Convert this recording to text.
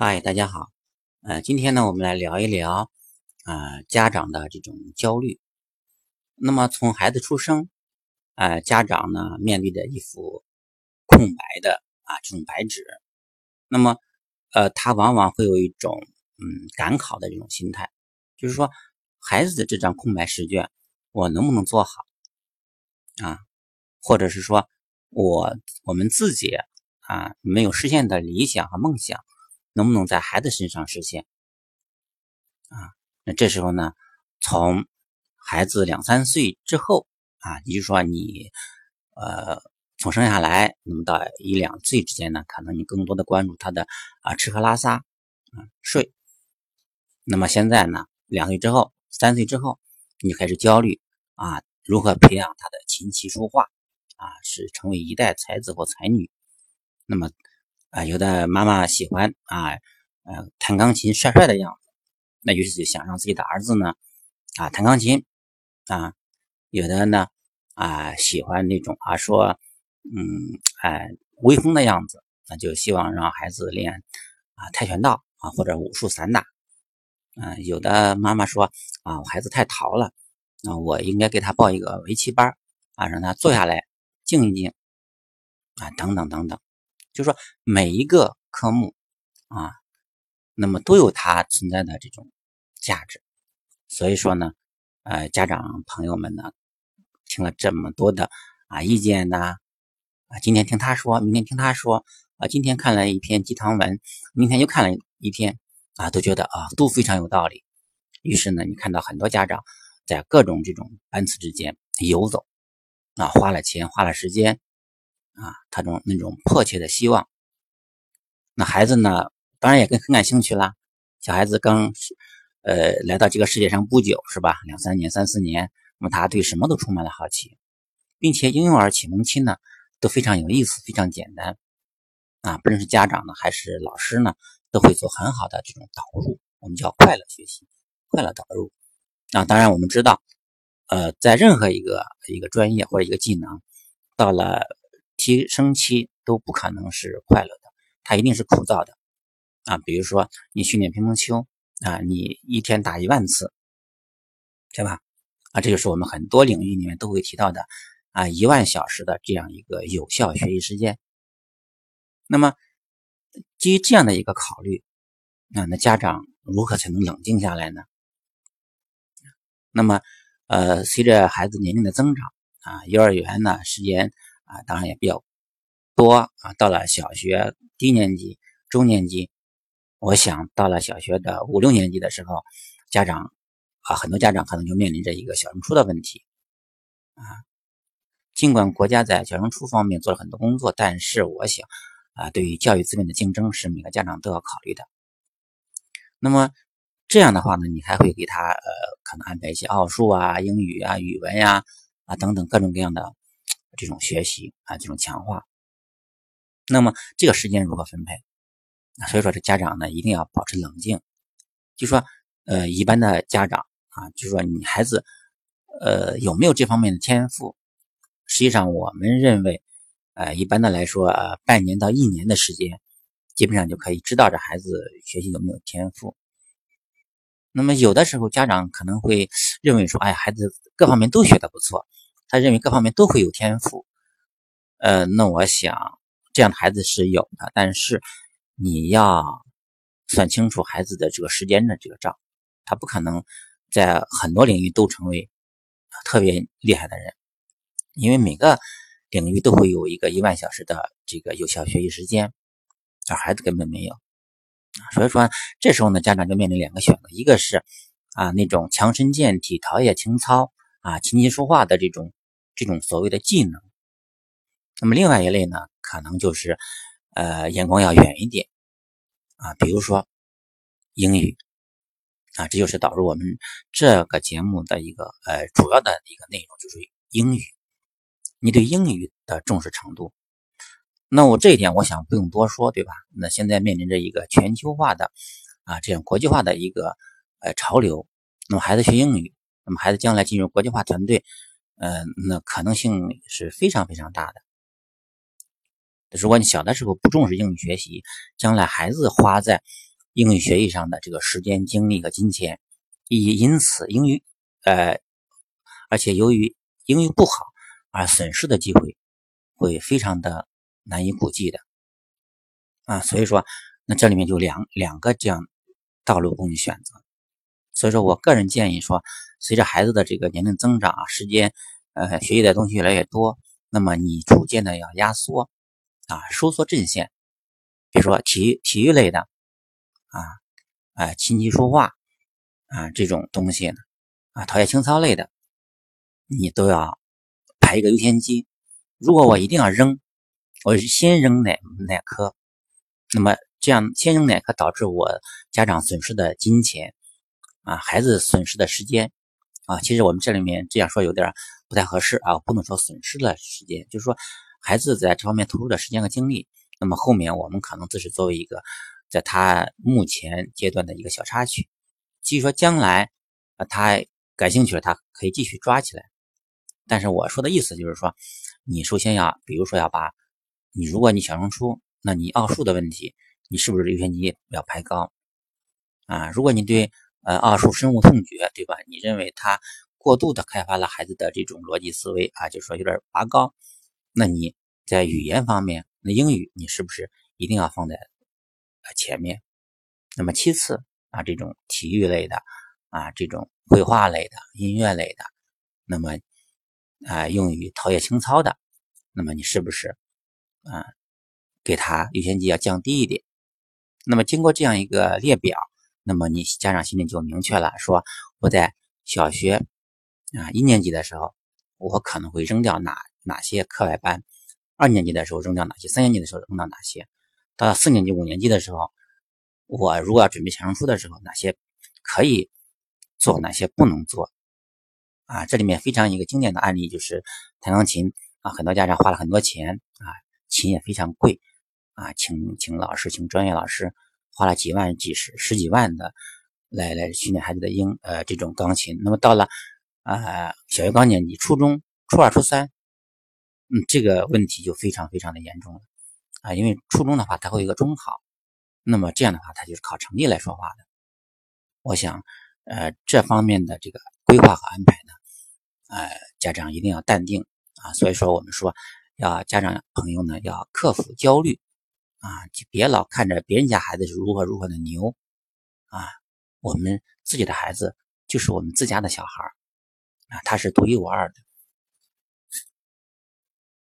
嗨，大家好。呃，今天呢，我们来聊一聊啊家长的这种焦虑。那么从孩子出生，呃，家长呢面对着一幅空白的啊这种白纸，那么呃，他往往会有一种嗯赶考的这种心态，就是说孩子的这张空白试卷，我能不能做好啊？或者是说我我们自己啊没有实现的理想和梦想。能不能在孩子身上实现啊？那这时候呢，从孩子两三岁之后啊，也就是说你呃从生下来，那么到一两岁之间呢，可能你更多的关注他的啊吃喝拉撒啊睡。那么现在呢，两岁之后、三岁之后，你就开始焦虑啊，如何培养他的琴棋书画啊，是成为一代才子或才女？那么。啊，有的妈妈喜欢啊，呃，弹钢琴帅帅的样子，那于是就想让自己的儿子呢，啊，弹钢琴啊。有的呢，啊，喜欢那种啊，说，嗯，哎，威风的样子，那就希望让孩子练啊跆拳道啊或者武术散打。嗯，有的妈妈说啊，我孩子太淘了，那我应该给他报一个围棋班啊，让他坐下来静一静啊，等等等等。就是说每一个科目啊，那么都有它存在的这种价值。所以说呢，呃，家长朋友们呢，听了这么多的啊意见呢，啊，今天听他说，明天听他说，啊，今天看了一篇鸡汤文，明天又看了一篇，啊，都觉得啊都非常有道理。于是呢，你看到很多家长在各种这种班次之间游走，啊，花了钱，花了时间。啊，他种那种迫切的希望，那孩子呢，当然也更很感兴趣啦。小孩子刚呃来到这个世界上不久，是吧？两三年、三四年，那么他对什么都充满了好奇，并且婴幼儿启蒙期呢都非常有意思，非常简单啊。不论是家长呢，还是老师呢，都会做很好的这种导入，我们叫快乐学习、快乐导入。啊当然我们知道，呃，在任何一个一个专业或者一个技能，到了。提升期都不可能是快乐的，它一定是枯燥的啊！比如说你训练乒乓球啊，你一天打一万次，对吧？啊，这就是我们很多领域里面都会提到的啊，一万小时的这样一个有效学习时间。那么基于这样的一个考虑啊，那家长如何才能冷静下来呢？那么呃，随着孩子年龄的增长啊，幼儿园呢时间。啊，当然也比较多啊。到了小学低年级、中年级，我想到了小学的五六年级的时候，家长啊，很多家长可能就面临着一个小升初的问题啊。尽管国家在小升初方面做了很多工作，但是我想啊，对于教育资源的竞争是每个家长都要考虑的。那么这样的话呢，你还会给他呃，可能安排一些奥数啊、英语啊、语文呀啊等等各种各样的。这种学习啊，这种强化，那么这个时间如何分配？所以说，这家长呢一定要保持冷静。就说，呃，一般的家长啊，就说你孩子，呃，有没有这方面的天赋？实际上，我们认为，呃，一般的来说，呃，半年到一年的时间，基本上就可以知道这孩子学习有没有天赋。那么，有的时候家长可能会认为说，哎，孩子各方面都学得不错。他认为各方面都会有天赋，呃，那我想这样的孩子是有的，但是你要算清楚孩子的这个时间的这个账，他不可能在很多领域都成为特别厉害的人，因为每个领域都会有一个一万小时的这个有效学习时间，而孩子根本没有，所以说这时候呢，家长就面临两个选择，一个是啊那种强身健体、陶冶情操啊、琴棋书画的这种。这种所谓的技能，那么另外一类呢，可能就是，呃，眼光要远一点啊，比如说英语啊，这就是导入我们这个节目的一个呃主要的一个内容，就是英语。你对英语的重视程度，那我这一点我想不用多说，对吧？那现在面临着一个全球化的啊这样国际化的一个呃潮流，那么孩子学英语，那么孩子将来进入国际化团队。嗯，那可能性是非常非常大的。如果你小的时候不重视英语学习，将来孩子花在英语学习上的这个时间、精力和金钱，以因此英语呃，而且由于英语不好而损失的机会会非常的难以估计的啊，所以说那这里面就两两个这样道路供你选择。所以说我个人建议说，随着孩子的这个年龄增长啊，时间呃学习的东西越来越多，那么你逐渐的要压缩啊，收缩阵线。比如说体育体育类的啊，啊琴棋书画啊这种东西呢，啊陶冶情操类的，你都要排一个优先级。如果我一定要扔，我是先扔哪哪科，那么这样先扔哪科导致我家长损失的金钱。啊，孩子损失的时间啊，其实我们这里面这样说有点不太合适啊，不能说损失了时间，就是说孩子在这方面投入的时间和精力，那么后面我们可能只是作为一个在他目前阶段的一个小插曲，至于说将来啊他感兴趣了，他可以继续抓起来。但是我说的意思就是说，你首先要，比如说要把你如果你小升初，那你奥数的问题，你是不是优先级要排高啊？如果你对呃，奥数、生物、痛觉，对吧？你认为他过度的开发了孩子的这种逻辑思维啊，就说有点拔高。那你在语言方面，那英语你是不是一定要放在呃前面？那么其次啊，这种体育类的啊，这种绘画类的、音乐类的，那么啊，用于陶冶情操的，那么你是不是啊，给他优先级要降低一点？那么经过这样一个列表。那么你家长心里就明确了，说我在小学啊一年级的时候，我可能会扔掉哪哪些课外班；二年级的时候扔掉哪些；三年级的时候扔掉哪些；到了四年级、五年级的时候，我如果要准备小升初的时候，哪些可以做，哪些不能做？啊，这里面非常一个经典的案例就是弹钢琴啊，很多家长花了很多钱啊，琴也非常贵啊，请请老师，请专业老师。花了几万、几十、十几万的来来训练孩子的英呃这种钢琴，那么到了啊小学高年级、初中、初二、初三，嗯，这个问题就非常非常的严重了啊，因为初中的话它会有一个中考，那么这样的话它就是靠成绩来说话的。我想呃这方面的这个规划和安排呢，呃家长一定要淡定啊，所以说我们说要家长朋友呢要克服焦虑。啊，就别老看着别人家孩子是如何如何的牛，啊，我们自己的孩子就是我们自家的小孩啊，他是独一无二的。